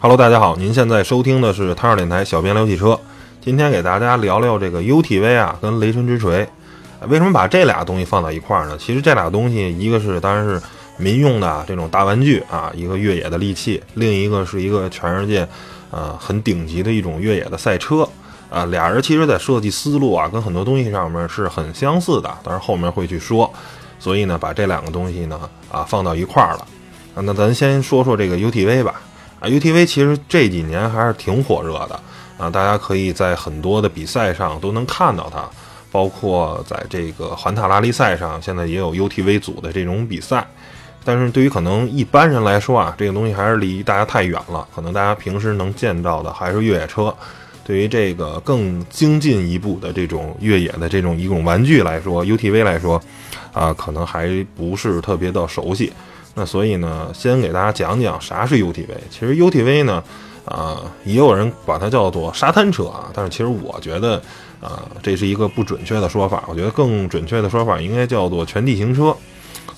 Hello，大家好，您现在收听的是汤二电台小编聊汽车。今天给大家聊聊这个 UTV 啊，跟雷神之锤。为什么把这俩东西放到一块儿呢？其实这俩东西，一个是当然是民用的这种大玩具啊，一个越野的利器；另一个是一个全世界呃很顶级的一种越野的赛车。啊，俩人其实在设计思路啊，跟很多东西上面是很相似的，但是后面会去说。所以呢，把这两个东西呢啊放到一块儿了。那咱先说说这个 UTV 吧。啊，UTV 其实这几年还是挺火热的啊，大家可以在很多的比赛上都能看到它，包括在这个环塔拉力赛上，现在也有 UTV 组的这种比赛。但是对于可能一般人来说啊，这个东西还是离大家太远了，可能大家平时能见到的还是越野车。对于这个更精进一步的这种越野的这种一种玩具来说，UTV 来说，啊，可能还不是特别的熟悉。那所以呢，先给大家讲讲啥是 UTV。其实 UTV 呢，啊，也有人把它叫做沙滩车啊，但是其实我觉得，啊，这是一个不准确的说法。我觉得更准确的说法应该叫做全地形车。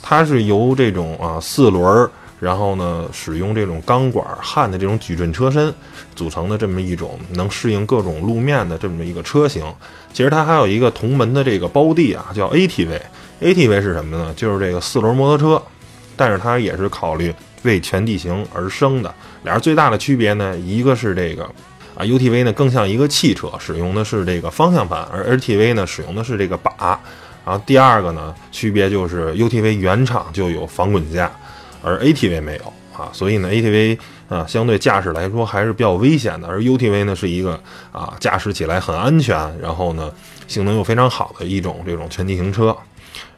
它是由这种啊四轮，然后呢使用这种钢管焊的这种矩阵车身组成的这么一种能适应各种路面的这么一个车型。其实它还有一个同门的这个胞弟啊，叫 ATV。ATV 是什么呢？就是这个四轮摩托车。但是它也是考虑为全地形而生的。俩人最大的区别呢，一个是这个啊，UTV 呢更像一个汽车，使用的是这个方向盘，而 ATV 呢使用的是这个把。然后第二个呢，区别就是 UTV 原厂就有防滚架，而 ATV 没有啊，所以呢，ATV 啊相对驾驶来说还是比较危险的，而 UTV 呢是一个啊驾驶起来很安全，然后呢性能又非常好的一种这种全地形车。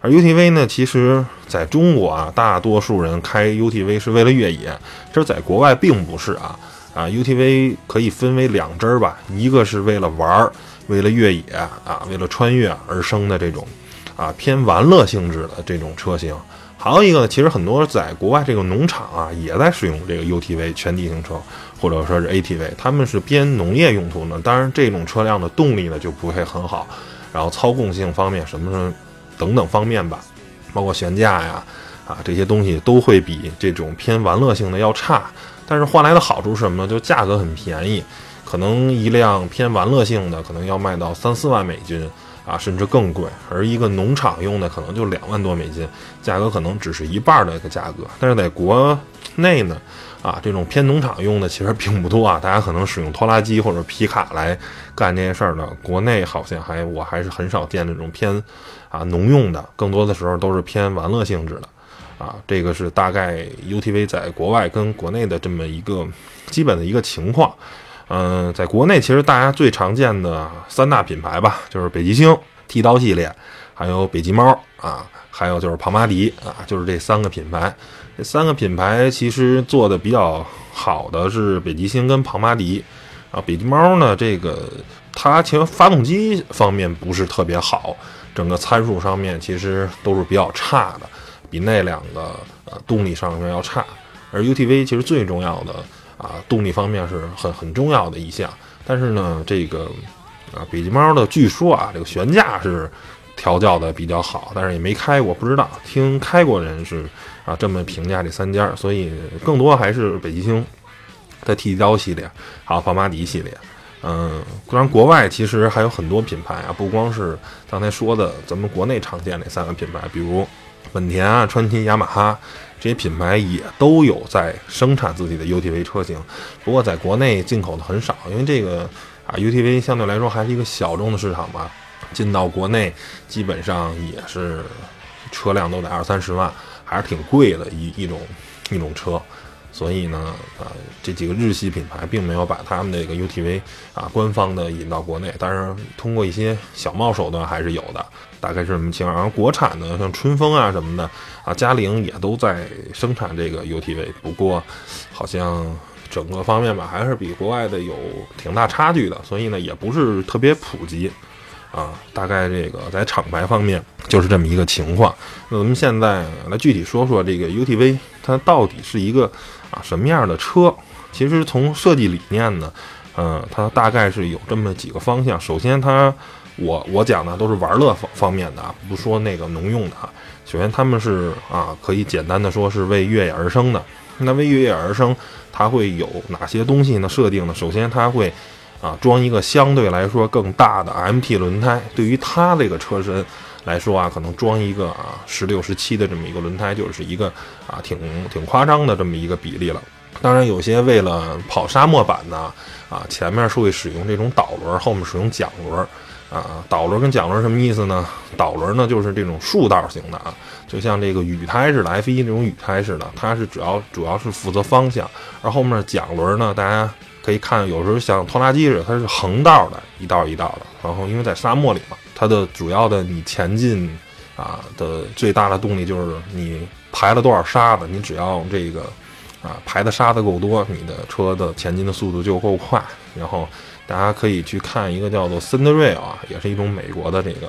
而 UTV 呢，其实在中国啊，大多数人开 UTV 是为了越野，这在国外并不是啊啊，UTV 可以分为两支儿吧，一个是为了玩儿，为了越野啊，为了穿越而生的这种啊偏玩乐性质的这种车型，还有一个呢，其实很多在国外这个农场啊也在使用这个 UTV 全地形车，或者说是 ATV，他们是偏农业用途呢，当然这种车辆的动力呢就不会很好，然后操控性方面什么。等等方面吧，包括悬架呀，啊这些东西都会比这种偏玩乐性的要差。但是换来的好处是什么呢？就价格很便宜，可能一辆偏玩乐性的可能要卖到三四万美金啊，甚至更贵。而一个农场用的可能就两万多美金，价格可能只是一半的一个价格。但是在国内呢？啊，这种偏农场用的其实并不多啊，大家可能使用拖拉机或者皮卡来干这些事儿呢。国内好像还我还是很少见这种偏啊农用的，更多的时候都是偏玩乐性质的。啊，这个是大概 UTV 在国外跟国内的这么一个基本的一个情况。嗯，在国内其实大家最常见的三大品牌吧，就是北极星、剃刀系列，还有北极猫啊。还有就是庞巴迪啊，就是这三个品牌。这三个品牌其实做的比较好的是北极星跟庞巴迪啊。北极猫呢，这个它其实发动机方面不是特别好，整个参数上面其实都是比较差的，比那两个呃动力上面要差。而 UTV 其实最重要的啊动力方面是很很重要的一项，但是呢，这个啊北极猫的据说啊这个悬架是。调教的比较好，但是也没开过，不知道。听开过人是啊这么评价这三家，所以更多还是北极星的剃刀系列，还有庞巴迪系列。嗯，当然国外其实还有很多品牌啊，不光是刚才说的咱们国内常见那三个品牌，比如本田啊、川崎、雅马哈这些品牌也都有在生产自己的 UTV 车型，不过在国内进口的很少，因为这个啊 UTV 相对来说还是一个小众的市场吧。进到国内，基本上也是车辆都得二三十万，还是挺贵的一一种一种车。所以呢，啊，这几个日系品牌并没有把他们这个 UTV 啊官方的引到国内，但是通过一些小贸手段还是有的，大概是什么情况？然后国产的像春风啊什么的啊，嘉陵也都在生产这个 UTV，不过好像整个方面吧，还是比国外的有挺大差距的，所以呢，也不是特别普及。啊，大概这个在厂牌方面就是这么一个情况。那咱们现在来具体说说这个 UTV，它到底是一个啊什么样的车？其实从设计理念呢，嗯，它大概是有这么几个方向。首先，它我我讲的都是玩乐方方面的啊，不说那个农用的啊。首先，他们是啊可以简单的说是为越野而生的。那为越野而生，它会有哪些东西呢？设定呢？首先，它会啊装一个相对来说更大的 MT 轮胎。对于它这个车身来说啊，可能装一个啊十六、十七的这么一个轮胎，就是一个啊挺挺夸张的这么一个比例了。当然，有些为了跑沙漠版的啊，前面是会使用这种导轮，后面使用桨轮。啊，导轮跟桨轮什么意思呢？导轮呢就是这种竖道型的啊，就像这个雨胎似的，F 一那种雨胎似的，它是主要主要是负责方向，而后面桨轮呢，大家可以看，有时候像拖拉机似的，它是横道的，一道一道的。然后因为在沙漠里嘛，它的主要的你前进啊的最大的动力就是你排了多少沙子，你只要这个啊排的沙子够多，你的车的前进的速度就够快，然后。大家可以去看一个叫做 Cinderrail 啊，也是一种美国的这个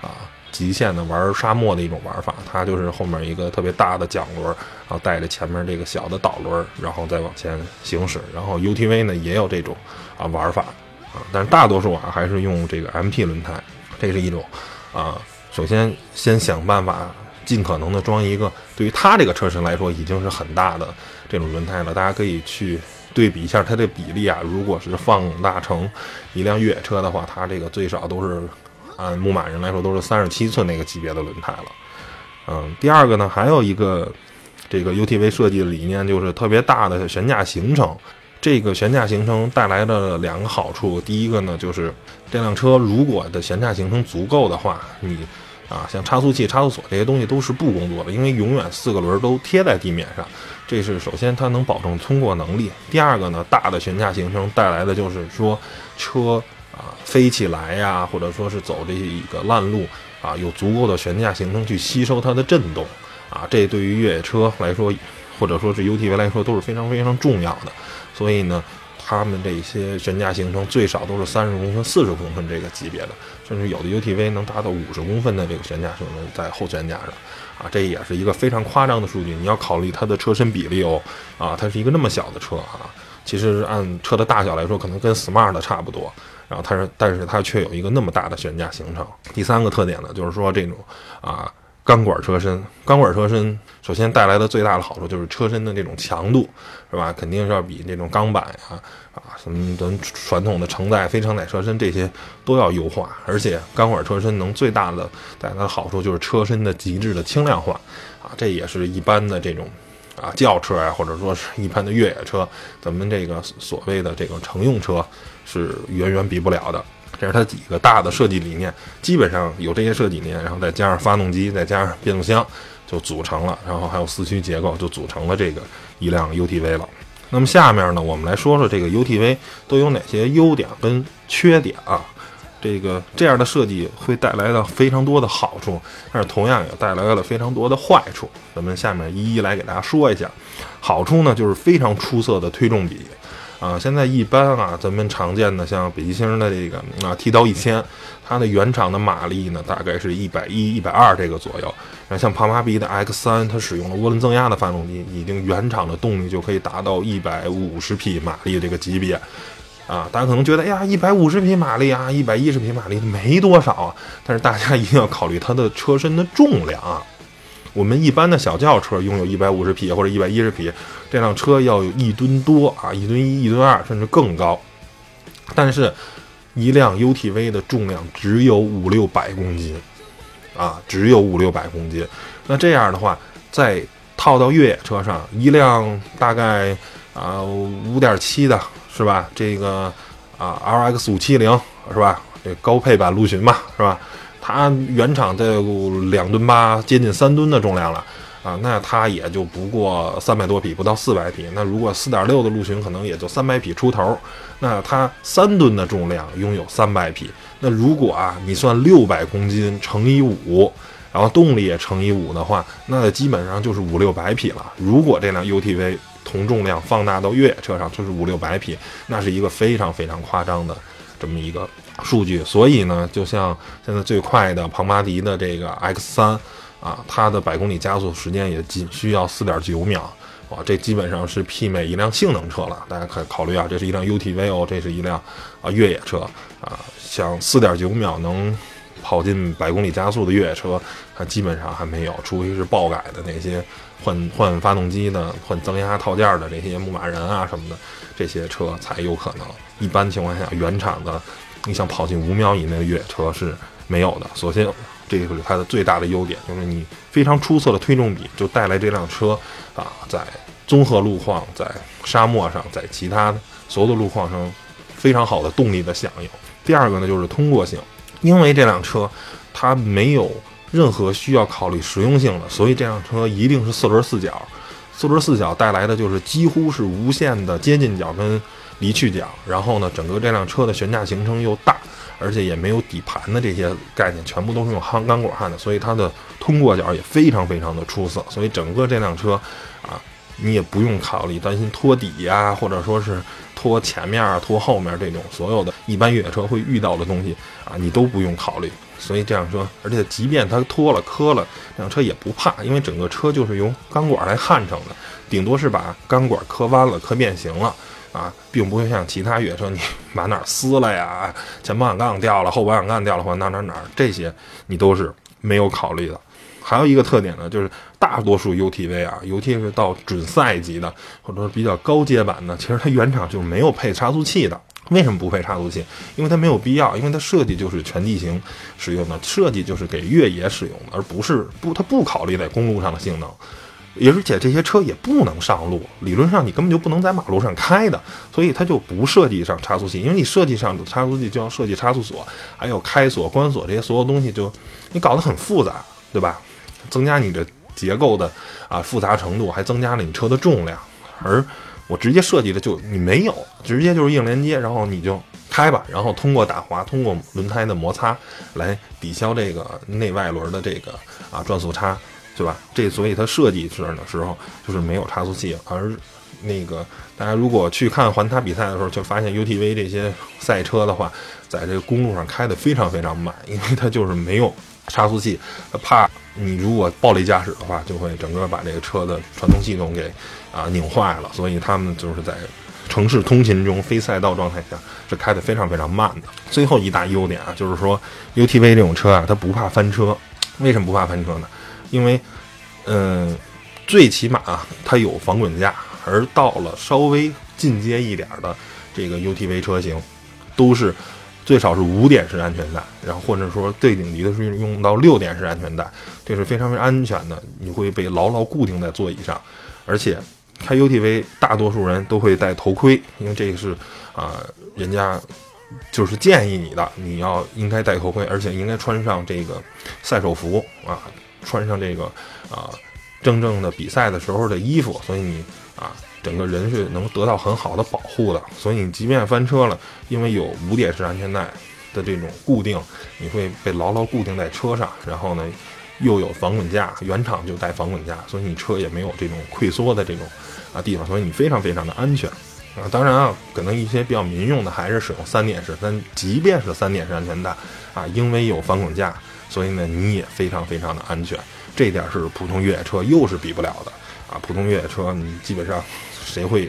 啊极限的玩沙漠的一种玩法。它就是后面一个特别大的桨轮，然后带着前面这个小的导轮，然后再往前行驶。然后 UTV 呢也有这种啊玩法啊，但是大多数啊还是用这个 MT 轮胎。这是一种啊，首先先想办法尽可能的装一个对于它这个车身来说已经是很大的这种轮胎了。大家可以去。对比一下它的比例啊，如果是放大成一辆越野车的话，它这个最少都是按牧马人来说都是三十七寸那个级别的轮胎了。嗯，第二个呢，还有一个这个 UTV 设计的理念就是特别大的悬架行程。这个悬架行程带来的两个好处，第一个呢就是这辆车如果的悬架行程足够的话，你啊像差速器、差速锁这些东西都是不工作的，因为永远四个轮都贴在地面上。这是首先它能保证通过能力，第二个呢，大的悬架行程带来的就是说车啊飞起来呀，或者说是走这些一个烂路啊，有足够的悬架行程去吸收它的震动啊，这对于越野车来说，或者说是 UTV 来说都是非常非常重要的。所以呢，他们这些悬架行程最少都是三十公分、四十公分这个级别的，甚至有的 UTV 能达到五十公分的这个悬架行程在后悬架上。啊，这也是一个非常夸张的数据。你要考虑它的车身比例哦，啊，它是一个那么小的车啊，其实按车的大小来说，可能跟 Smart 差不多。然后它是，但是它却有一个那么大的悬架行程。第三个特点呢，就是说这种啊。钢管车身，钢管车身首先带来的最大的好处就是车身的这种强度，是吧？肯定是要比这种钢板呀，啊，什么等传统的承载、非承载车身这些都要优化。而且钢管车身能最大的带来的好处就是车身的极致的轻量化，啊，这也是一般的这种啊轿车啊，或者说是一般的越野车，咱们这个所谓的这个乘用车是远远比不了的。这是它几个大的设计理念，基本上有这些设计理念，然后再加上发动机，再加上变速箱，就组成了，然后还有四驱结构，就组成了这个一辆 UTV 了。那么下面呢，我们来说说这个 UTV 都有哪些优点跟缺点啊？这个这样的设计会带来了非常多的好处，但是同样也带来了非常多的坏处。咱们下面一一来给大家说一下。好处呢，就是非常出色的推重比。啊，现在一般啊，咱们常见的像北极星的这个啊剃刀一千，它的原厂的马力呢，大概是一百一、一百二这个左右。那像庞巴比的 X 三，它使用了涡轮增压的发动机，已经原厂的动力就可以达到一百五十匹马力这个级别。啊，大家可能觉得，哎呀，一百五十匹马力啊，一百一十匹马力没多少啊，但是大家一定要考虑它的车身的重量啊。我们一般的小轿车拥有一百五十匹或者一百一十匹，这辆车要有一吨多啊，一吨一、一吨二，甚至更高。但是，一辆 UTV 的重量只有五六百公斤，啊，只有五六百公斤。那这样的话，再套到越野车上，一辆大概啊五点七的是吧？这个啊 RX 五七零是吧？这高配版陆巡嘛是吧？它原厂得有两吨八，接近三吨的重量了啊，那它也就不过三百多匹，不到四百匹。那如果四点六的陆巡，可能也就三百匹出头。那它三吨的重量，拥有三百匹。那如果啊，你算六百公斤乘以五，然后动力也乘以五的话，那基本上就是五六百匹了。如果这辆 UTV 同重量放大到越野车上，就是五六百匹，那是一个非常非常夸张的这么一个。数据，所以呢，就像现在最快的庞巴迪的这个 X 三啊，它的百公里加速时间也仅需要四点九秒，哇，这基本上是媲美一辆性能车了。大家可以考虑啊，这是一辆 UTV 哦，这是一辆啊越野车啊，像四点九秒能跑进百公里加速的越野车，它基本上还没有，除非是爆改的那些换换发动机的、换增压套件的这些牧马人啊什么的，这些车才有可能。一般情况下，原厂的你想跑进五秒以内的越野车是没有的。首先，这个是它的最大的优点，就是你非常出色的推重比，就带来这辆车啊，在综合路况、在沙漠上、在其他所有的路况上，非常好的动力的响应。第二个呢，就是通过性，因为这辆车它没有任何需要考虑实用性的，所以这辆车一定是四轮四角。四轮四角带来的就是几乎是无限的接近角跟离去角，然后呢，整个这辆车的悬架行程又大，而且也没有底盘的这些概念，全部都是用焊钢管焊的，所以它的通过角也非常非常的出色。所以整个这辆车啊，你也不用考虑担心拖底呀，或者说是。拖前面啊，拖后面这种所有的一般越野车会遇到的东西啊，你都不用考虑。所以这辆车，而且即便它脱了磕了，这辆车也不怕，因为整个车就是由钢管来焊成的，顶多是把钢管磕弯了、磕变形了啊，并不会像其他越野车你 把哪撕了呀，前保险杠掉了、后保险杠掉了或哪哪哪这些你都是没有考虑的。还有一个特点呢，就是大多数 UTV 啊，尤其是到准赛级的，或者说比较高阶版的，其实它原厂就没有配差速器的。为什么不配差速器？因为它没有必要，因为它设计就是全地形使用的，设计就是给越野使用的，而不是不它不考虑在公路上的性能。而且这些车也不能上路，理论上你根本就不能在马路上开的，所以它就不设计上差速器。因为你设计上差速器就要设计差速锁，还有开锁、关锁这些所有东西，就你搞得很复杂，对吧？增加你的结构的啊复杂程度，还增加了你车的重量。而我直接设计的就你没有，直接就是硬连接，然后你就开吧，然后通过打滑，通过轮胎的摩擦来抵消这个内外轮的这个啊转速差，对吧？这所以它设计时的时候就是没有差速器。而那个大家如果去看环塔比赛的时候，就发现 UTV 这些赛车的话，在这个公路上开的非常非常慢，因为它就是没有差速器，怕。你如果暴力驾驶的话，就会整个把这个车的传动系统给啊拧坏了。所以他们就是在城市通勤中非赛道状态下是开的非常非常慢的。最后一大优点啊，就是说 UTV 这种车啊，它不怕翻车。为什么不怕翻车呢？因为嗯，最起码它有防滚架，而到了稍微进阶一点的这个 UTV 车型，都是。最少是五点式安全带，然后或者说最顶级的是用到六点式安全带，这是非常非常安全的。你会被牢牢固定在座椅上，而且开 UTV 大多数人都会戴头盔，因为这个是啊，人家就是建议你的，你要应该戴头盔，而且应该穿上这个赛手服啊，穿上这个啊真正的比赛的时候的衣服，所以你啊。整个人是能得到很好的保护的，所以你即便翻车了，因为有五点式安全带的这种固定，你会被牢牢固定在车上。然后呢，又有防滚架，原厂就带防滚架，所以你车也没有这种溃缩的这种啊地方，所以你非常非常的安全啊。当然啊，可能一些比较民用的还是使用三点式，但即便是三点式安全带啊，因为有防滚架，所以呢你也非常非常的安全。这点是普通越野车又是比不了的啊。普通越野车你基本上。谁会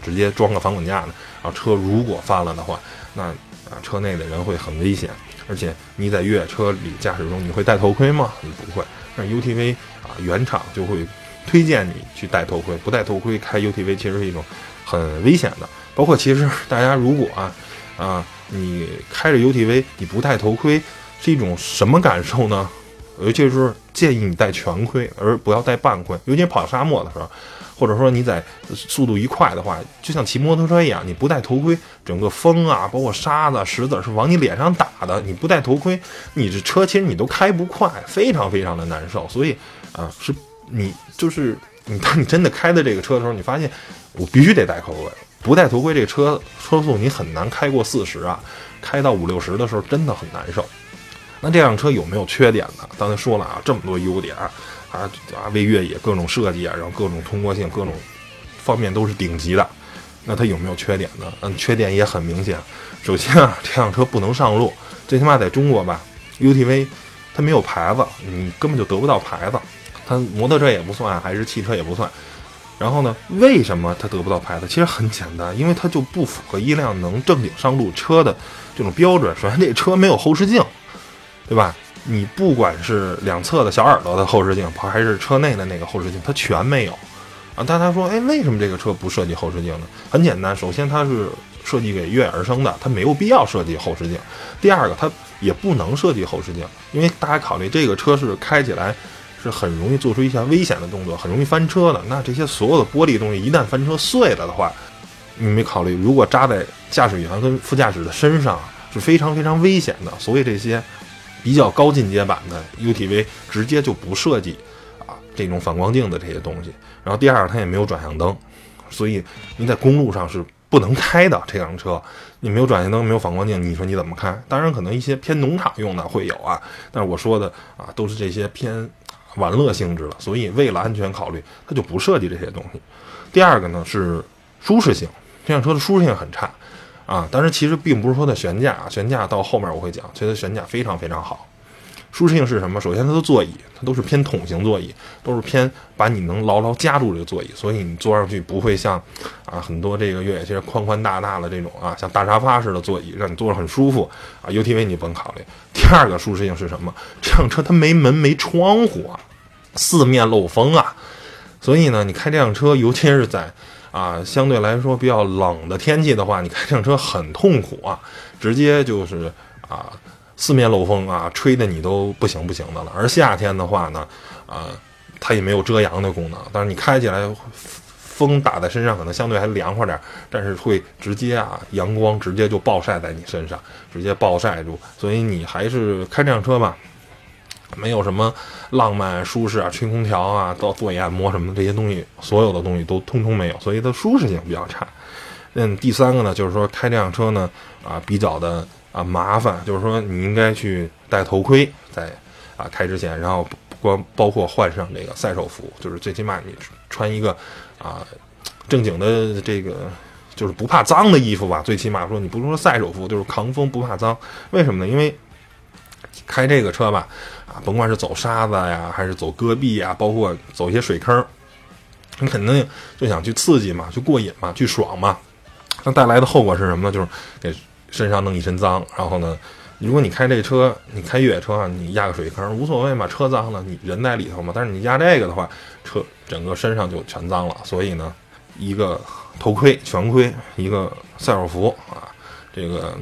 直接装个防滚架呢？啊车如果翻了的话，那啊车内的人会很危险。而且你在越野车里驾驶中，你会戴头盔吗？你不会。那 UTV 啊，原厂就会推荐你去戴头盔。不戴头盔开 UTV 其实是一种很危险的。包括其实大家如果啊啊你开着 UTV 你不戴头盔是一种什么感受呢？尤其是建议你戴全盔，而不要戴半盔。尤其跑沙漠的时候。或者说你在速度一快的话，就像骑摩托车一样，你不戴头盔，整个风啊，包括沙子、石子是往你脸上打的。你不戴头盔，你这车其实你都开不快，非常非常的难受。所以啊，是你就是你当你真的开的这个车的时候，你发现我必须得戴头盔，不戴头盔，这车车速你很难开过四十啊，开到五六十的时候真的很难受。那这辆车有没有缺点呢？刚才说了啊，这么多优点。啊啊，为越野各种设计啊，然后各种通过性、各种方面都是顶级的。那它有没有缺点呢？嗯，缺点也很明显。首先啊，这辆车不能上路，最起码在中国吧，UTV 它没有牌子，你根本就得不到牌子。它摩托车也不算，还是汽车也不算。然后呢，为什么它得不到牌子？其实很简单，因为它就不符合一辆能正经上路车的这种标准。首先，这车没有后视镜。对吧？你不管是两侧的小耳朵的后视镜，还是车内的那个后视镜，它全没有啊。但他说，哎，为什么这个车不设计后视镜呢？很简单，首先它是设计给越野而生的，它没有必要设计后视镜。第二个，它也不能设计后视镜，因为大家考虑这个车是开起来是很容易做出一些危险的动作，很容易翻车的。那这些所有的玻璃东西一旦翻车碎了的话，你没考虑，如果扎在驾驶员跟副驾驶的身上是非常非常危险的。所以这些。比较高进阶版的 UTV 直接就不设计啊这种反光镜的这些东西，然后第二它也没有转向灯，所以你在公路上是不能开的这辆车。你没有转向灯，没有反光镜，你说你怎么开？当然可能一些偏农场用的会有啊，但是我说的啊都是这些偏玩乐性质的，所以为了安全考虑，它就不设计这些东西。第二个呢是舒适性，这辆车的舒适性很差。啊，但是其实并不是说它悬架，悬架到后面我会讲，其实悬架非常非常好。舒适性是什么？首先它的座椅，它都是偏桶型座椅，都是偏把你能牢牢夹住这个座椅，所以你坐上去不会像啊很多这个越野车宽宽大大的这种啊，像大沙发似的座椅，让你坐着很舒服啊。UTV 你不用考虑。第二个舒适性是什么？这辆车它没门没窗户啊，四面漏风啊，所以呢，你开这辆车，尤其是在。啊，相对来说比较冷的天气的话，你开这辆车很痛苦啊，直接就是啊四面漏风啊，吹的你都不行不行的了。而夏天的话呢，啊，它也没有遮阳的功能，但是你开起来风打在身上可能相对还凉快点，但是会直接啊阳光直接就暴晒在你身上，直接暴晒住，所以你还是开这辆车吧。没有什么浪漫舒适啊，吹空调啊，到座椅按摩什么的这些东西，所有的东西都通通没有，所以它舒适性比较差。嗯，第三个呢，就是说开这辆车呢，啊，比较的啊麻烦，就是说你应该去戴头盔，在啊开之前，然后光包括换上这个赛手服，就是最起码你穿一个啊正经的这个就是不怕脏的衣服吧，最起码说你不是说赛手服，就是抗风不怕脏。为什么呢？因为开这个车吧。啊，甭管是走沙子呀，还是走戈壁呀，包括走一些水坑，你肯定就想去刺激嘛，去过瘾嘛，去爽嘛。那带来的后果是什么呢？就是给身上弄一身脏。然后呢，如果你开这车，你开越野车，你压个水坑无所谓嘛，车脏了，你人在里头嘛。但是你压这个的话，车整个身上就全脏了。所以呢，一个头盔全盔，一个赛尔服啊，这个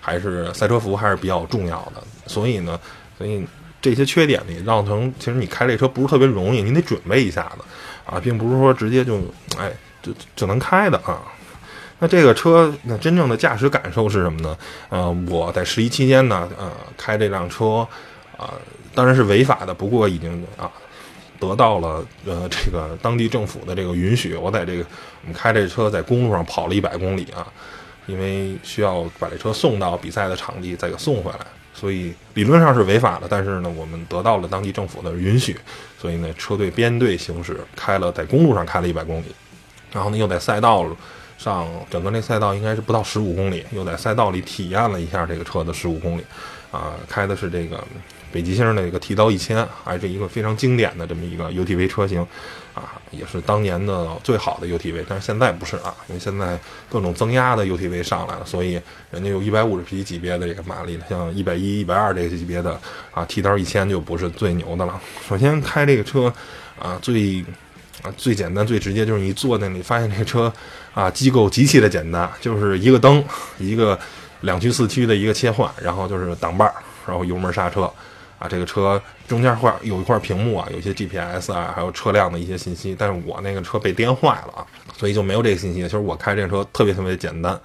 还是赛车服还是比较重要的。所以呢，所以。这些缺点呢，让成其实你开这车不是特别容易，你得准备一下子啊，并不是说直接就哎就就能开的啊。那这个车那真正的驾驶感受是什么呢？呃，我在十一期间呢，呃，开这辆车啊，当然是违法的，不过已经啊得到了呃这个当地政府的这个允许，我在这个我们开这车在公路上跑了一百公里啊，因为需要把这车送到比赛的场地，再给送回来。所以理论上是违法的，但是呢，我们得到了当地政府的允许，所以呢，车队编队行驶，开了在公路上开了一百公里，然后呢，又在赛道上，整个那赛道应该是不到十五公里，又在赛道里体验了一下这个车的十五公里，啊，开的是这个。北极星的一个 T 刀一千，还是一个非常经典的这么一个 UTV 车型，啊，也是当年的最好的 UTV。但是现在不是啊，因为现在各种增压的 UTV 上来了，所以人家有一百五十匹级别的这个马力，像一百一、一百二这个级别的啊，T 刀一千就不是最牛的了。首先开这个车啊，最啊最简单、最直接就是你坐那里发现这车啊机构极其的简单，就是一个灯，一个两驱四驱的一个切换，然后就是挡把，然后油门刹车。啊，这个车中间块有一块屏幕啊，有些 GPS 啊，还有车辆的一些信息。但是我那个车被颠坏了啊，所以就没有这个信息。其实我开这车特别特别简单。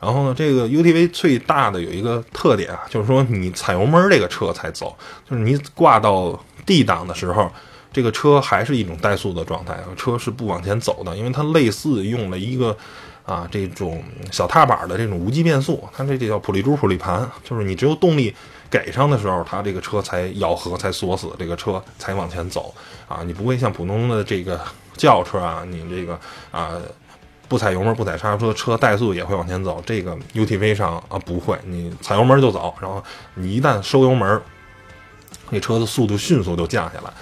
然后呢，这个 UTV 最大的有一个特点啊，就是说你踩油门这个车才走，就是你挂到 D 档的时候，这个车还是一种怠速的状态，车是不往前走的，因为它类似用了一个啊这种小踏板的这种无级变速，它这就叫普利珠普利盘，就是你只有动力。给上的时候，它这个车才咬合，才锁死，这个车才往前走啊！你不会像普通的这个轿车啊，你这个啊不踩油门不踩刹车，车怠速也会往前走。这个 UTV 上啊不会，你踩油门就走，然后你一旦收油门，那车的速度迅速就降下来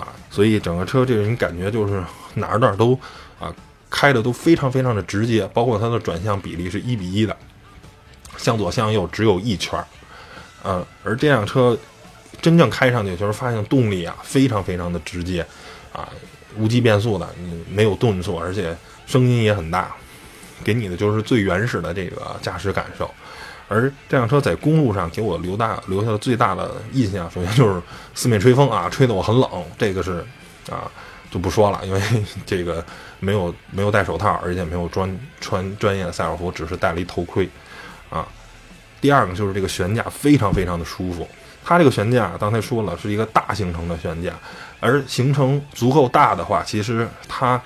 啊！所以整个车这个你感觉就是哪儿哪儿都啊开的都非常非常的直接，包括它的转向比例是一比一的，向左向右只有一圈儿嗯，而这辆车真正开上去就是发现动力啊非常非常的直接，啊，无级变速的，你没有顿挫，而且声音也很大，给你的就是最原始的这个驾驶感受。而这辆车在公路上给我留大留下的最大的印象，首先就是四面吹风啊，吹得我很冷，这个是啊就不说了，因为 这个没有没有戴手套，而且没有专穿专业的赛尔服，只是戴了一头盔。第二个就是这个悬架非常非常的舒服，它这个悬架刚才说了是一个大行程的悬架，而行程足够大的话，其实它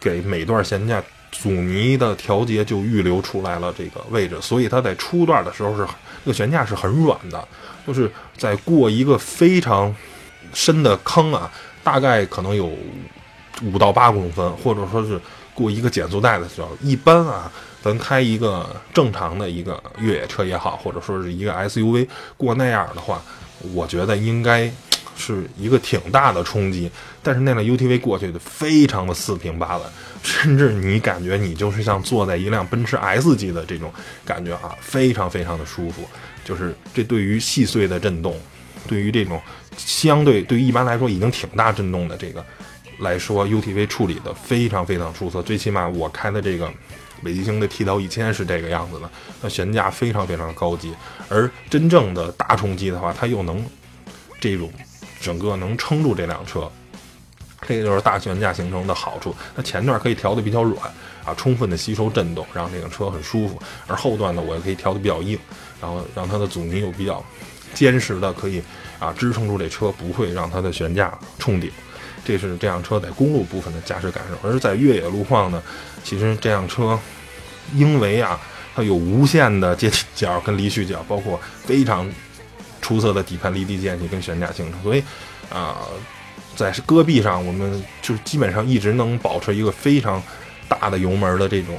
给每段悬架。阻尼的调节就预留出来了这个位置，所以它在初段的时候是这个悬架是很软的，就是在过一个非常深的坑啊，大概可能有五到八公分，或者说是过一个减速带的时候，一般啊，咱开一个正常的一个越野车也好，或者说是一个 SUV 过那样的话，我觉得应该。是一个挺大的冲击，但是那辆 UTV 过去的非常的四平八稳，甚至你感觉你就是像坐在一辆奔驰 S 级的这种感觉啊，非常非常的舒服。就是这对于细碎的震动，对于这种相对对于一般来说已经挺大震动的这个来说，UTV 处理的非常非常出色。最起码我开的这个北极星的 T 刀一千是这个样子的，那悬架非常非常高级，而真正的大冲击的话，它又能这种。整个能撑住这辆车，这个就是大悬架形成的好处。它前段可以调的比较软啊，充分的吸收震动，让这个车很舒服；而后段呢，我也可以调的比较硬，然后让它的阻尼又比较坚实的，可以啊支撑住这车，不会让它的悬架冲顶。这是这辆车在公路部分的驾驶感受。而在越野路况呢，其实这辆车因为啊，它有无限的接角跟离去角，包括非常。出色的底盘离地间隙跟悬架行程，所以，啊，在戈壁上，我们就基本上一直能保持一个非常大的油门的这种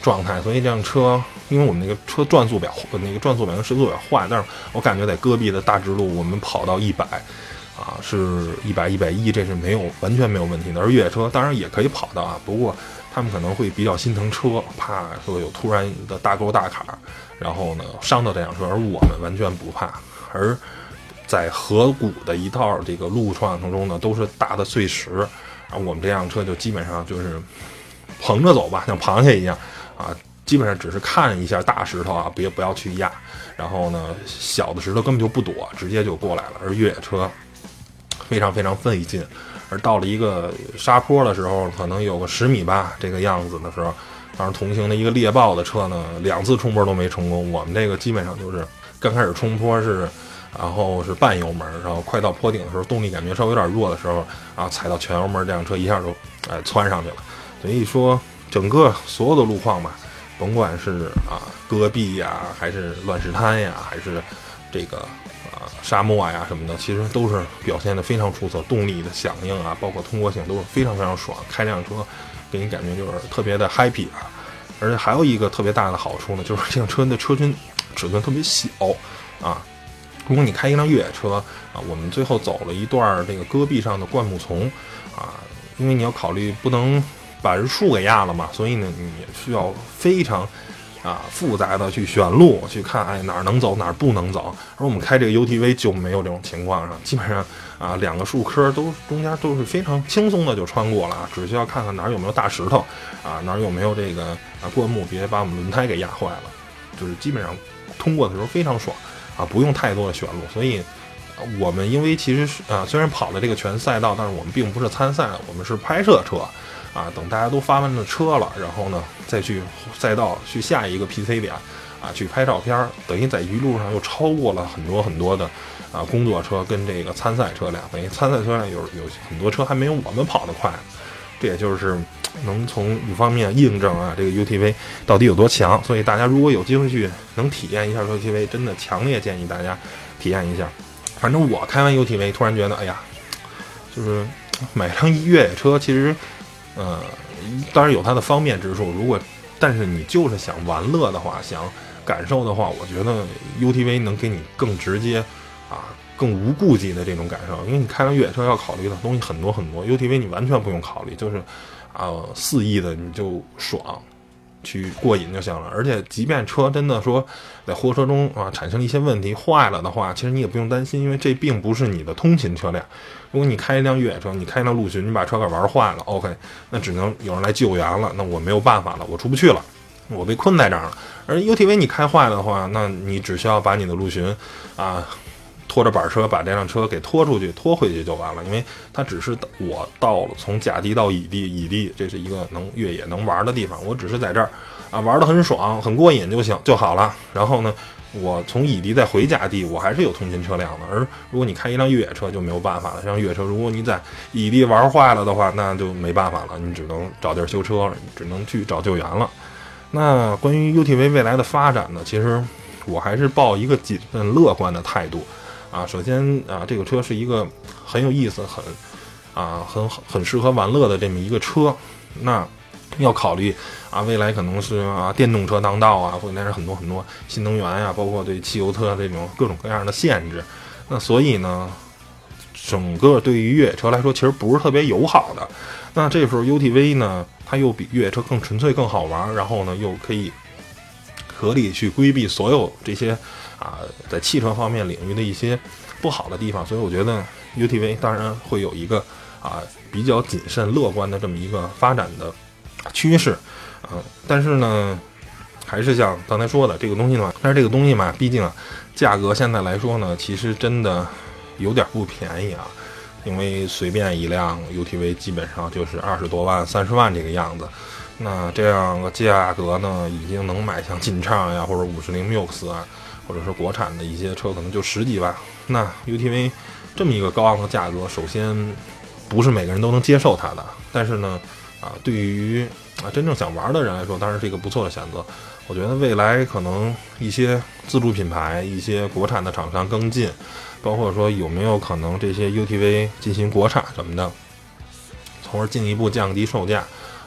状态。所以这辆车，因为我们那个车转速表，那个转速表跟时速表换，但是我感觉在戈壁的大直路，我们跑到一百，啊，是一百一百一，这是没有完全没有问题的。而越野车当然也可以跑到啊，不过他们可能会比较心疼车，怕说有突然的大沟大坎，然后呢伤到这辆车，而我们完全不怕。而在河谷的一道这个路况当中呢，都是大的碎石，然后我们这辆车就基本上就是横着走吧，像螃蟹一样啊，基本上只是看一下大石头啊，别不要去压，然后呢，小的石头根本就不躲，直接就过来了。而越野车非常非常费劲，而到了一个沙坡的时候，可能有个十米吧这个样子的时候，当时同行的一个猎豹的车呢，两次冲坡都没成功，我们这个基本上就是。刚开始冲坡是，然后是半油门，然后快到坡顶的时候，动力感觉稍微有点弱的时候，啊，踩到全油门，这辆车一下就哎窜上去了。所以说，整个所有的路况吧，甭管是啊戈壁呀，还是乱石滩呀，还是这个沙漠呀什么的，其实都是表现的非常出色，动力的响应啊，包括通过性都是非常非常爽。开辆车给你感觉就是特别的 happy 啊，而且还有一个特别大的好处呢，就是这辆车的车身。尺寸特别小啊！如果你开一辆越野车啊，我们最后走了一段这个戈壁上的灌木丛啊，因为你要考虑不能把人树给压了嘛，所以呢，你需要非常啊复杂的去选路，去看哎哪儿能走哪儿不能走。而我们开这个 UTV 就没有这种情况，上基本上啊两个树棵都中间都是非常轻松的就穿过了，只需要看看哪儿有没有大石头啊，哪儿有没有这个啊灌木，别把我们轮胎给压坏了，就是基本上。通过的时候非常爽啊，不用太多的选路，所以我们因为其实啊，虽然跑的这个全赛道，但是我们并不是参赛，我们是拍摄车啊。等大家都发完了车了，然后呢再去赛道去下一个 PC 点啊，去拍照片，等于在一路上又超过了很多很多的啊工作车跟这个参赛车辆，等于参赛车辆有有很多车还没有我们跑得快，这也就是。能从一方面印证啊，这个 UTV 到底有多强。所以大家如果有机会去能体验一下 UTV，真的强烈建议大家体验一下。反正我开完 UTV，突然觉得，哎呀，就是买辆越野车，其实，呃，当然有它的方便之处。如果但是你就是想玩乐的话，想感受的话，我觉得 UTV 能给你更直接啊，更无顾忌的这种感受。因为你开上越野车要考虑的东西很多很多，UTV 你完全不用考虑，就是。啊，肆意的你就爽，去过瘾就行了。而且，即便车真的说在货车中啊产生一些问题坏了的话，其实你也不用担心，因为这并不是你的通勤车辆。如果你开一辆越野车，你开一辆陆巡，你把车给玩坏了，OK，那只能有人来救援了。那我没有办法了，我出不去了，我被困在这儿了。而 UTV 你开坏了的话，那你只需要把你的陆巡啊。拖着板车把这辆车给拖出去，拖回去就完了。因为它只是我到了从甲地到乙地，乙地这是一个能越野能玩的地方，我只是在这儿啊玩的很爽，很过瘾就行就好了。然后呢，我从乙地再回甲地，我还是有通勤车辆的。而如果你开一辆越野车就没有办法了，像越野车，如果你在乙地玩坏了的话，那就没办法了，你只能找地儿修车了，只能去找救援了。那关于 UTV 未来的发展呢？其实我还是抱一个谨慎乐观的态度。啊，首先啊，这个车是一个很有意思、很啊很很适合玩乐的这么一个车。那要考虑啊，未来可能是啊电动车当道啊，或者是很多很多新能源呀，包括对汽油车这种各种各样的限制。那所以呢，整个对于越野车来说，其实不是特别友好的。那这时候 UTV 呢，它又比越野车更纯粹、更好玩，然后呢，又可以合理去规避所有这些。啊，在汽车方面领域的一些不好的地方，所以我觉得 UTV 当然会有一个啊比较谨慎乐观的这么一个发展的趋势，啊，但是呢，还是像刚才说的这个东西呢，但是这个东西嘛，毕竟啊，价格现在来说呢，其实真的有点不便宜啊，因为随便一辆 UTV 基本上就是二十多万、三十万这个样子，那这样的价格呢，已经能买像劲畅呀或者五十铃 MUX 啊。或者是国产的一些车可能就十几万，那 UTV 这么一个高昂的价格，首先不是每个人都能接受它的。但是呢，啊，对于啊真正想玩的人来说，当然是一个不错的选择。我觉得未来可能一些自主品牌、一些国产的厂商跟进，包括说有没有可能这些 UTV 进行国产什么的，从而进一步降低售价。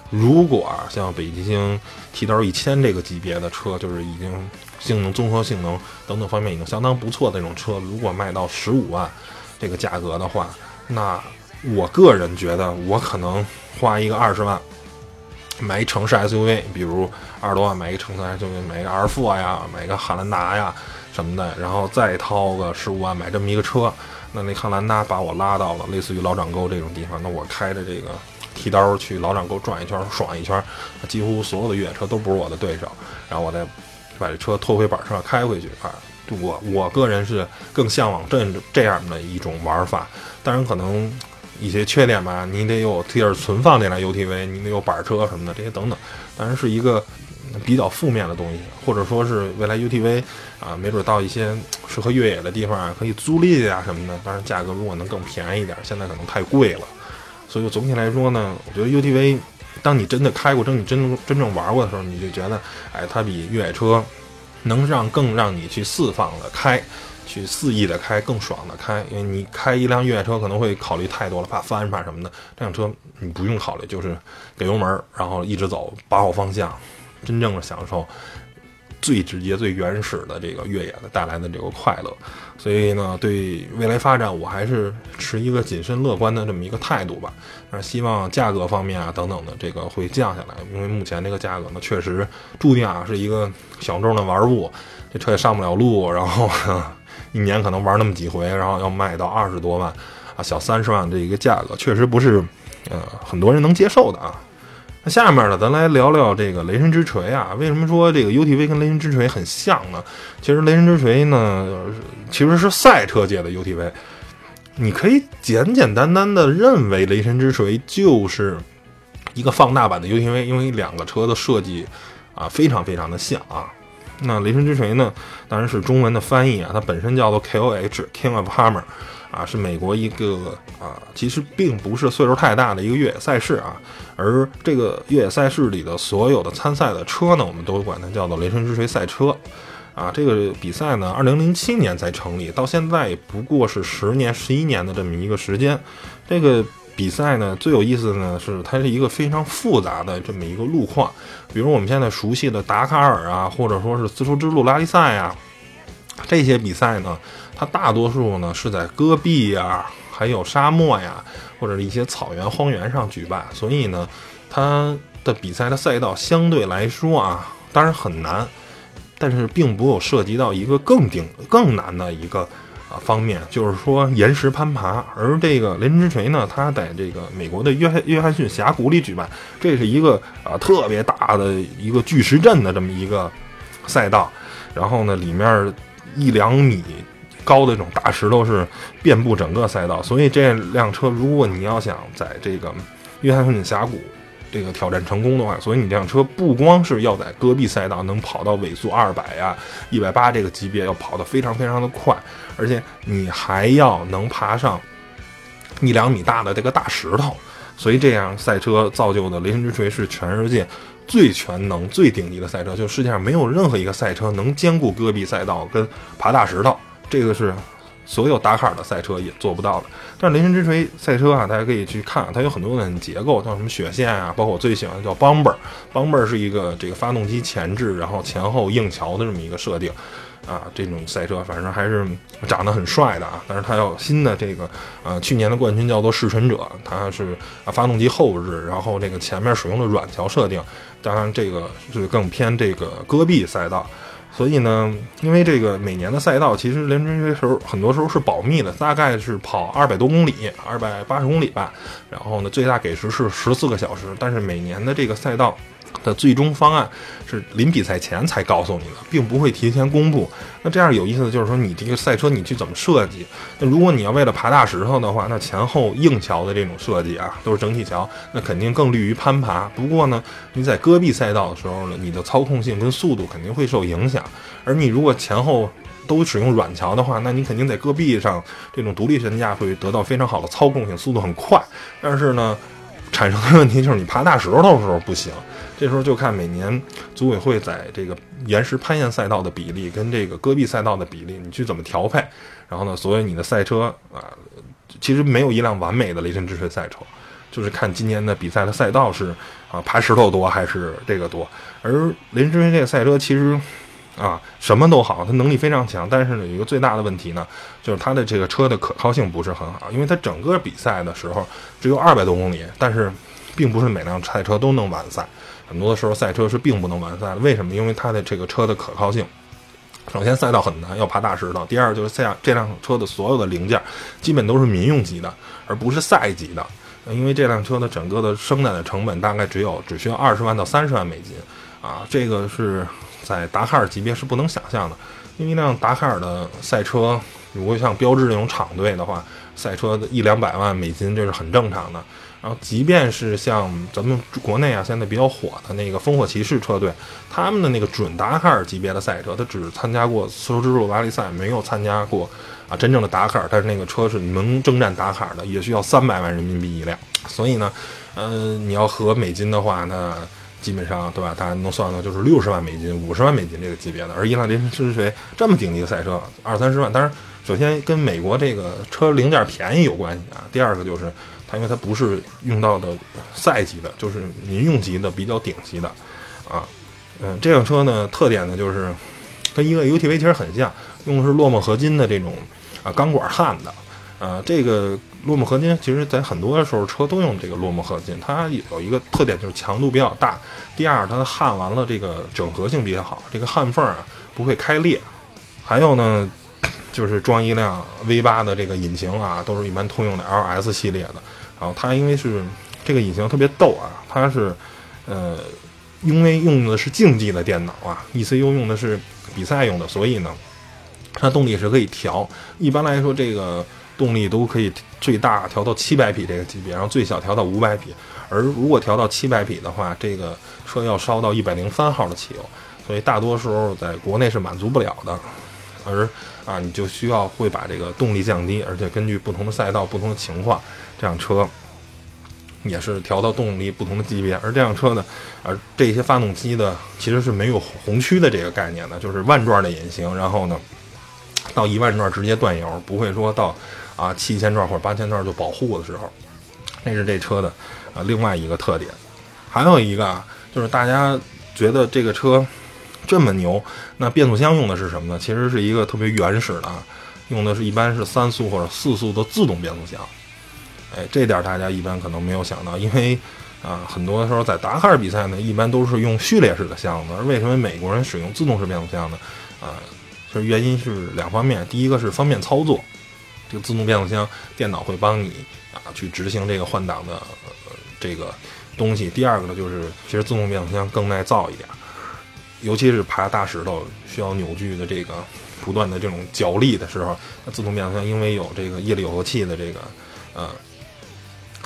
如果像北极星 T 刀一千这个级别的车，就是已经。性能、综合性能等等方面已经相当不错的那种车，如果卖到十五万这个价格的话，那我个人觉得我可能花一个二十万买一城市 SUV，比如二十多万买一个城市 SUV，买个阿尔法呀，买个汉兰达呀什么的，然后再掏个十五万买这么一个车，那那汉兰达把我拉到了类似于老掌沟这种地方，那我开着这个提刀去老掌沟转一圈，爽一圈，几乎所有的越野车都不是我的对手，然后我再。把这车拖回板车上开回去啊！我我个人是更向往这这样的一种玩法。当然，可能一些缺点吧，你得有地儿存放这辆 UTV，你得有板车什么的这些等等。当然是一个比较负面的东西，或者说是未来 UTV 啊，没准到一些适合越野的地方啊，可以租赁啊什么的。当然，价格如果能更便宜一点，现在可能太贵了。所以总体来说呢，我觉得 UTV。当你真的开过，真你真真正玩过的时候，你就觉得，哎，它比越野车能让更让你去释放的开，去肆意的开，更爽的开。因为你开一辆越野车可能会考虑太多了，怕翻怕什么的。这辆车你不用考虑，就是给油门，然后一直走，把好方向，真正的享受。最直接、最原始的这个越野的带来的这个快乐，所以呢，对未来发展我还是持一个谨慎乐观的这么一个态度吧。那希望价格方面啊等等的这个会降下来，因为目前这个价格呢，确实注定啊是一个小众的玩物，这车也上不了路，然后一年可能玩那么几回，然后要卖到二十多万啊，小三十万这一个价格，确实不是呃很多人能接受的啊。那下面呢，咱来聊聊这个雷神之锤啊。为什么说这个 UTV 跟雷神之锤很像呢？其实雷神之锤呢，其实是赛车界的 UTV。你可以简简单单的认为雷神之锤就是一个放大版的 UTV，因为两个车的设计啊非常非常的像啊。那雷神之锤呢，当然是中文的翻译啊，它本身叫做 KOH King of Hammer。啊，是美国一个啊，其实并不是岁数太大的一个越野赛事啊，而这个越野赛事里的所有的参赛的车呢，我们都管它叫做雷神之锤赛车，啊，这个比赛呢，二零零七年才成立，到现在也不过是十年、十一年的这么一个时间。这个比赛呢，最有意思的呢是它是一个非常复杂的这么一个路况，比如我们现在熟悉的达喀尔啊，或者说是丝绸之路拉力赛啊，这些比赛呢。它大多数呢是在戈壁呀，还有沙漠呀，或者一些草原、荒原上举办，所以呢，它的比赛的赛道相对来说啊，当然很难，但是并不有涉及到一个更顶更难的一个啊方面，就是说岩石攀爬。而这个雷神之锤呢，它在这个美国的约翰约翰逊峡谷里举办，这是一个啊特别大的一个巨石阵的这么一个赛道，然后呢，里面一两米。高的这种大石头是遍布整个赛道，所以这辆车，如果你要想在这个约翰逊峡谷这个挑战成功的话，所以你这辆车不光是要在戈壁赛道能跑到尾速二百呀、一百八这个级别，要跑得非常非常的快，而且你还要能爬上一两米大的这个大石头，所以这样赛车造就的雷神之锤是全世界最全能、最顶级的赛车，就世界上没有任何一个赛车能兼顾戈壁赛道跟爬大石头。这个是所有达卡的赛车也做不到的。但是雷神之锤赛车啊，大家可以去看，它有很多的结构，像什么雪线啊，包括我最喜欢的叫 Bomber，Bomber 是一个这个发动机前置，然后前后硬桥的这么一个设定啊。这种赛车反正还是长得很帅的啊。但是它有新的这个呃，去年的冠军叫做弑神者，它是啊发动机后置，然后这个前面使用的软桥设定，当然这个是更偏这个戈壁赛道。所以呢，因为这个每年的赛道其实连追时候很多时候是保密的，大概是跑二百多公里，二百八十公里吧。然后呢，最大给时是十四个小时，但是每年的这个赛道。的最终方案是临比赛前才告诉你的，并不会提前公布。那这样有意思的就是说，你这个赛车你去怎么设计？那如果你要为了爬大石头的话，那前后硬桥的这种设计啊，都是整体桥，那肯定更利于攀爬。不过呢，你在戈壁赛道的时候呢，你的操控性跟速度肯定会受影响。而你如果前后都使用软桥的话，那你肯定在戈壁上这种独立悬架会得到非常好的操控性，速度很快。但是呢，产生的问题就是你爬大石头的时候不行。这时候就看每年组委会在这个岩石攀岩赛道的比例跟这个戈壁赛道的比例，你去怎么调配？然后呢，所以你的赛车啊，其实没有一辆完美的雷神之锤赛车，就是看今年的比赛的赛道是啊爬石头多还是这个多。而雷神之锤这个赛车其实啊什么都好，它能力非常强，但是呢有一个最大的问题呢，就是它的这个车的可靠性不是很好，因为它整个比赛的时候只有二百多公里，但是并不是每辆赛车都能完赛。很多的时候，赛车是并不能完赛的。为什么？因为它的这个车的可靠性，首先赛道很难，要爬大石头；第二就是这这辆车的所有的零件基本都是民用级的，而不是赛级的。因为这辆车的整个的生产的成本大概只有只需要二十万到三十万美金啊，这个是在达喀尔级别是不能想象的。因为一辆达喀尔的赛车，如果像标致这种厂队的话，赛车的一两百万美金这是很正常的。然后，即便是像咱们国内啊，现在比较火的那个烽火骑士车队，他们的那个准达喀尔级别的赛车，他只参加过丝绸之路拉力赛，没有参加过啊真正的达喀尔。但是那个车是能征战达喀尔的，也需要三百万人民币一辆。所以呢，呃，你要合美金的话，那基本上对吧？大家能算到就是六十万美金、五十万美金这个级别的。而伊朗雷神之锤这么顶级的赛车，二三十万。当然，首先跟美国这个车零件便宜有关系啊。第二个就是。因为它不是用到的赛级的，就是民用级的比较顶级的，啊，嗯，这辆车呢特点呢就是跟一个 UTV 其实很像，用的是洛莫合金的这种啊钢管焊的，啊，这个洛莫合金其实在很多时候车都用这个洛莫合金，它有一个特点就是强度比较大，第二它焊完了这个整合性比较好，这个焊缝啊不会开裂，还有呢就是装一辆 V 八的这个引擎啊，都是一般通用的 LS 系列的。然后它因为是这个引擎特别逗啊，它是呃因为用的是竞技的电脑啊，ECU 用的是比赛用的，所以呢它动力是可以调。一般来说，这个动力都可以最大调到七百匹这个级别，然后最小调到五百匹。而如果调到七百匹的话，这个车要烧到一百零三号的汽油，所以大多时候在国内是满足不了的。而啊，你就需要会把这个动力降低，而且根据不同的赛道、不同的情况，这辆车也是调到动力不同的级别。而这辆车呢，而这些发动机的其实是没有红区的这个概念的，就是万转的引擎，然后呢，到一万转直接断油，不会说到啊七千转或者八千转就保护的时候，那是这车的啊另外一个特点。还有一个啊就是大家觉得这个车。这么牛，那变速箱用的是什么呢？其实是一个特别原始的，用的是一般是三速或者四速的自动变速箱。哎，这点大家一般可能没有想到，因为啊，很多时候在达喀尔比赛呢，一般都是用序列式的箱子。而为什么美国人使用自动式变速箱呢？啊，其实原因是两方面，第一个是方便操作，这个自动变速箱电脑会帮你啊去执行这个换挡的呃这个东西。第二个呢，就是其实自动变速箱更耐造一点，尤其是爬大石头需要扭矩的这个不断的这种脚力的时候，那自动变速箱因为有这个液力耦合器的这个呃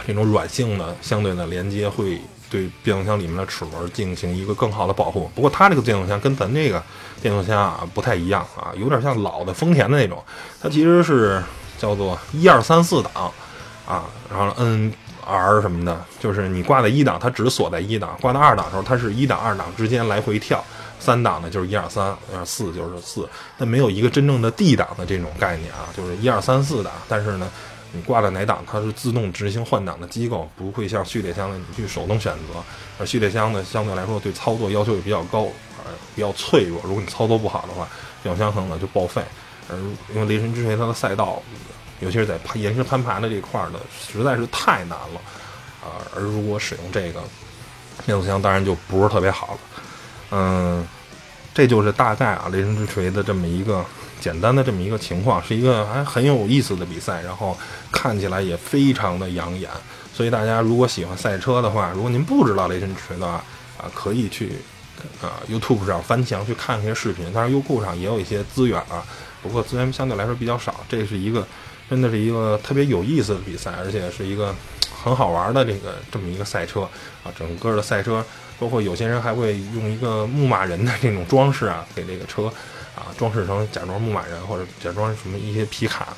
这种软性的相对的连接，会对变速箱里面的齿轮进行一个更好的保护。不过它这个变速箱跟咱这个变速箱啊不太一样啊，有点像老的丰田的那种，它其实是叫做一二三四档啊，然后 N R 什么的，就是你挂在一档，它只锁在一档；挂到二档的时候，它是一档二档之间来回跳。三档呢就是一二三，二四就是四，但没有一个真正的 D 档的这种概念啊，就是一二三四档。但是呢，你挂在哪档，它是自动执行换挡的机构，不会像序列箱的你去手动选择。而序列箱呢，相对来说对操作要求也比较高，呃，比较脆弱。如果你操作不好的话，变速箱可能就报废。而因为雷神之锤它的赛道，尤其是在攀岩石攀爬的这块儿呢，实在是太难了啊。而如果使用这个变速箱，当然就不是特别好了。嗯，这就是大概啊，雷神之锤的这么一个简单的这么一个情况，是一个还很有意思的比赛，然后看起来也非常的养眼。所以大家如果喜欢赛车的话，如果您不知道雷神之锤的话，啊，可以去啊 YouTube 上翻墙去看一些视频。当然优酷上也有一些资源啊，不过资源相对来说比较少。这是一个真的是一个特别有意思的比赛，而且是一个很好玩的这个这么一个赛车啊，整个的赛车。包括有些人还会用一个牧马人的这种装饰啊，给这个车啊装饰成假装牧马人或者假装什么一些皮卡。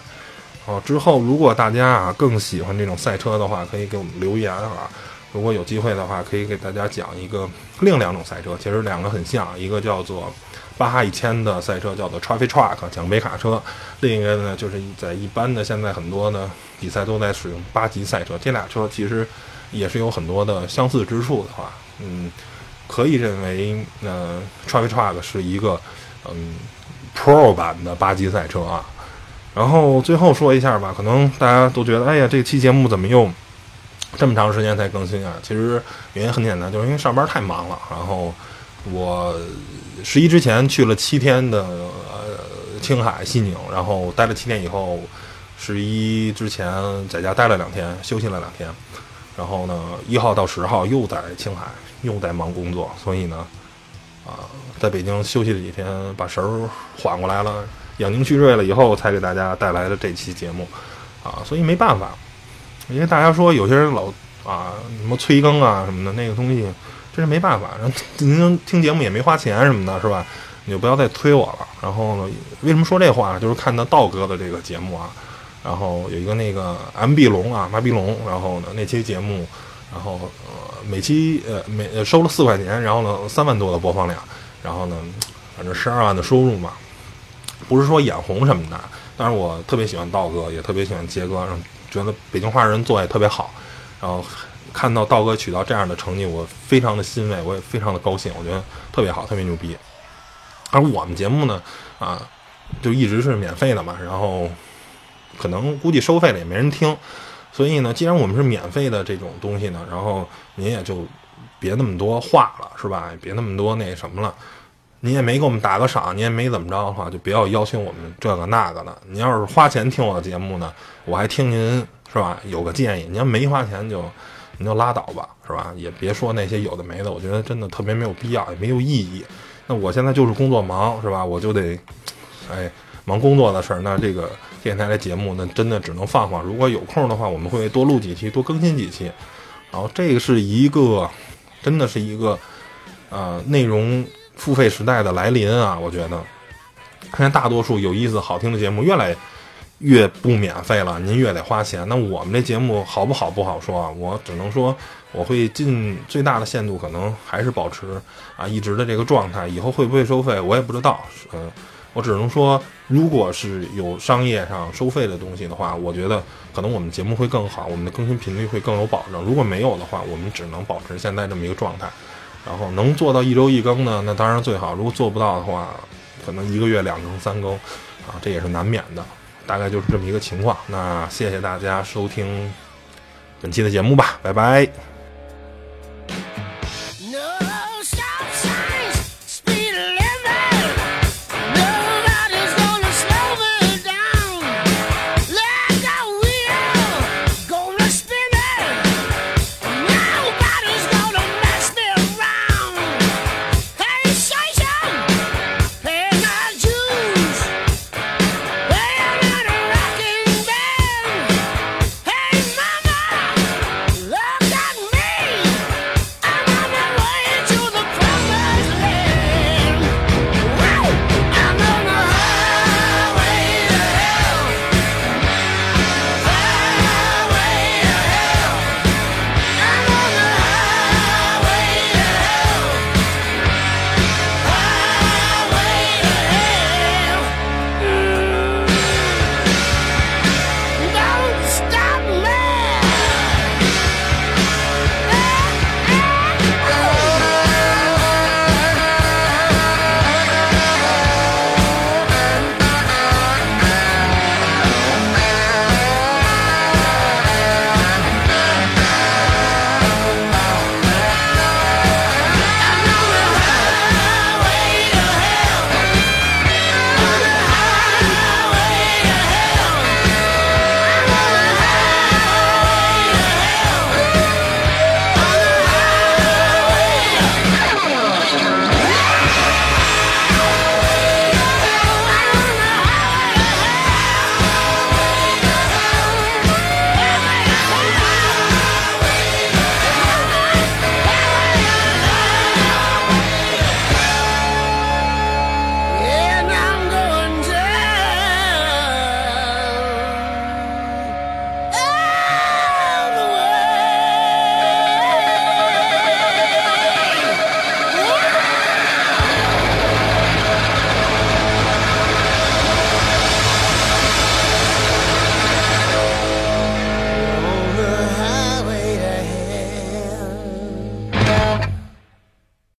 好，之后如果大家啊更喜欢这种赛车的话，可以给我们留言啊。如果有机会的话，可以给大家讲一个另两种赛车，其实两个很像，一个叫做巴哈一千的赛车叫做 Traffic Truck 奖杯卡车，另一个呢就是在一般的现在很多的比赛都在使用八级赛车，这俩车其实也是有很多的相似之处的话。嗯，可以认为，呃，Travis Truck 是一个嗯 Pro 版的八级赛车啊。然后最后说一下吧，可能大家都觉得，哎呀，这期节目怎么又这么长时间才更新啊？其实原因很简单，就是因为上班太忙了。然后我十一之前去了七天的呃青海西宁，然后待了七天以后，十一之前在家待了两天，休息了两天。然后呢，一号到十号又在青海，又在忙工作，所以呢，啊，在北京休息了几天，把神儿缓过来了，养精蓄锐了以后，才给大家带来了这期节目，啊，所以没办法，因为大家说有些人老啊什么催更啊什么的，那个东西真是没办法，您听节目也没花钱什么的，是吧？你就不要再催我了。然后呢，为什么说这话？就是看到道哥的这个节目啊。然后有一个那个 M B 龙啊，麻痹龙，然后呢那期节目，然后呃每期呃每收了四块钱，然后呢三万多的播放量，然后呢反正十二万的收入嘛，不是说眼红什么的，但是我特别喜欢道哥，也特别喜欢杰哥，然后觉得北京话人做也特别好，然后看到道哥取到这样的成绩，我非常的欣慰，我也非常的高兴，我觉得特别好，特别牛逼。而我们节目呢啊就一直是免费的嘛，然后。可能估计收费了也没人听，所以呢，既然我们是免费的这种东西呢，然后您也就别那么多话了，是吧？别那么多那什么了，您也没给我们打个赏，您也没怎么着的话，就不要邀请我们这个那个的。您要是花钱听我的节目呢，我还听您是吧？有个建议，您要没花钱就您就拉倒吧，是吧？也别说那些有的没的，我觉得真的特别没有必要，也没有意义。那我现在就是工作忙，是吧？我就得哎忙工作的事儿，那这个。电台的节目那真的只能放放。如果有空的话，我们会多录几期，多更新几期。然后这个是一个，真的是一个，呃，内容付费时代的来临啊！我觉得，现在大多数有意思、好听的节目越来越不免费了，您越得花钱。那我们这节目好不好不好说啊，我只能说我会尽最大的限度，可能还是保持啊一直的这个状态。以后会不会收费，我也不知道。嗯。我只能说，如果是有商业上收费的东西的话，我觉得可能我们节目会更好，我们的更新频率会更有保证。如果没有的话，我们只能保持现在这么一个状态。然后能做到一周一更呢，那当然最好。如果做不到的话，可能一个月两更、三更，啊，这也是难免的。大概就是这么一个情况。那谢谢大家收听本期的节目吧，拜拜。